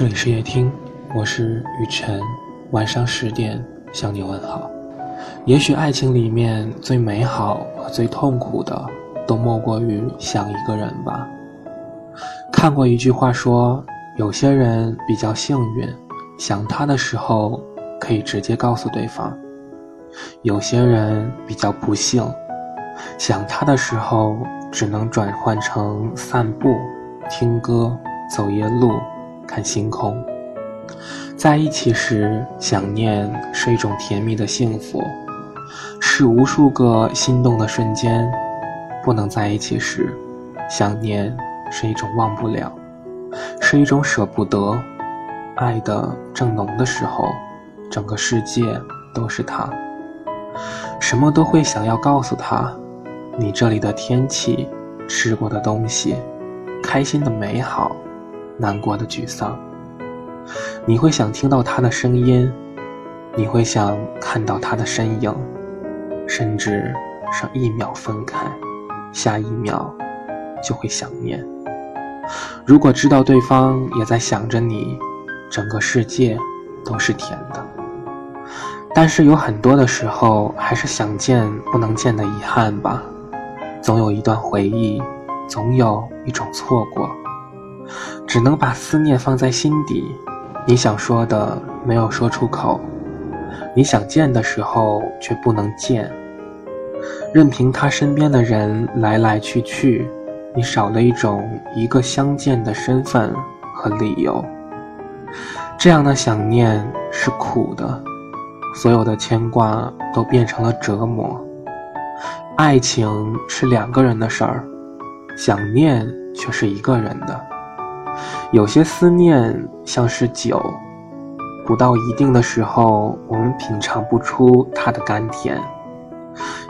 这里是夜听，我是雨晨，晚上十点向你问好。也许爱情里面最美好和最痛苦的，都莫过于想一个人吧。看过一句话说，有些人比较幸运，想他的时候可以直接告诉对方；有些人比较不幸，想他的时候只能转换成散步、听歌、走夜路。看星空，在一起时，想念是一种甜蜜的幸福，是无数个心动的瞬间；不能在一起时，想念是一种忘不了，是一种舍不得。爱的正浓的时候，整个世界都是他，什么都会想要告诉他：你这里的天气，吃过的东西，开心的美好。难过的沮丧，你会想听到他的声音，你会想看到他的身影，甚至上一秒分开，下一秒就会想念。如果知道对方也在想着你，整个世界都是甜的。但是有很多的时候，还是想见不能见的遗憾吧。总有一段回忆，总有一种错过。只能把思念放在心底，你想说的没有说出口，你想见的时候却不能见，任凭他身边的人来来去去，你少了一种一个相见的身份和理由。这样的想念是苦的，所有的牵挂都变成了折磨。爱情是两个人的事儿，想念却是一个人的。有些思念像是酒，不到一定的时候，我们品尝不出它的甘甜。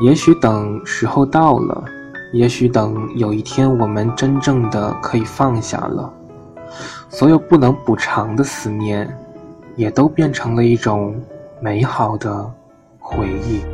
也许等时候到了，也许等有一天我们真正的可以放下了，所有不能补偿的思念，也都变成了一种美好的回忆。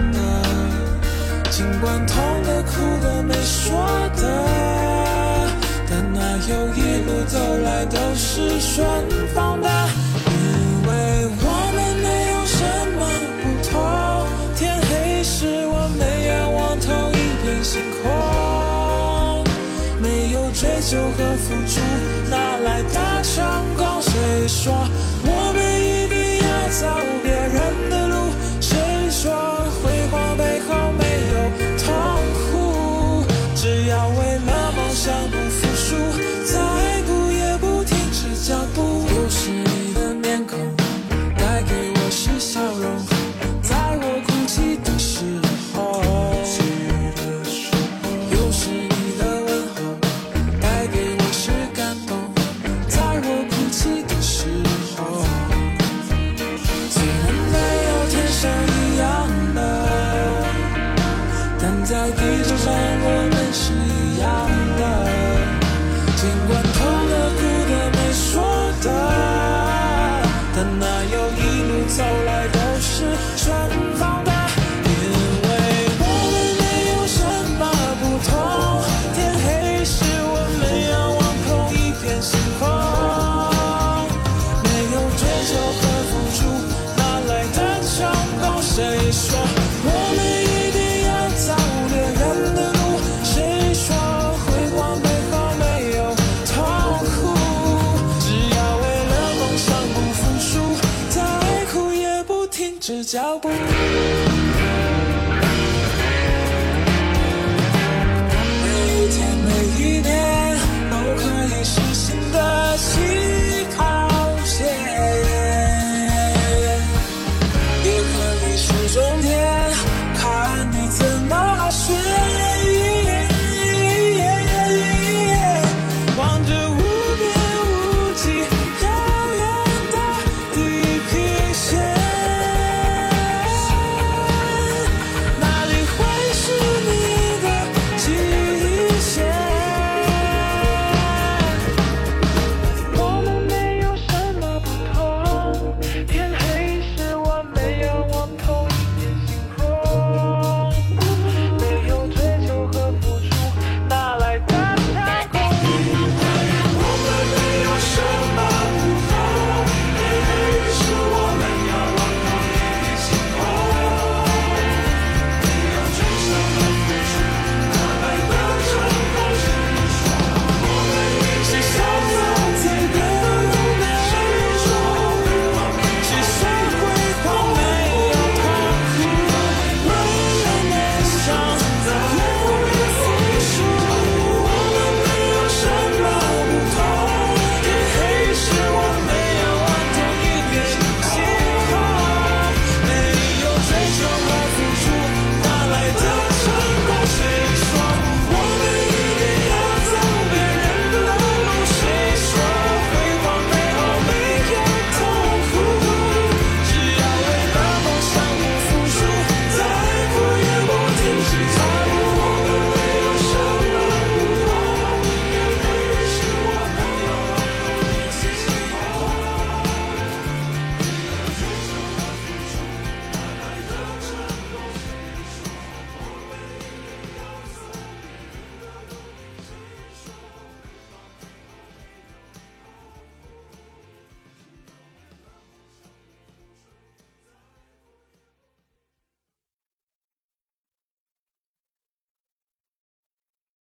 尽管痛的、哭的、没说的，但哪有一路。走来都是顺风的，因为我们没有什么不同。天黑时，我们仰望同一片星空。没有追求和付出，哪来的成功？谁说我脚步。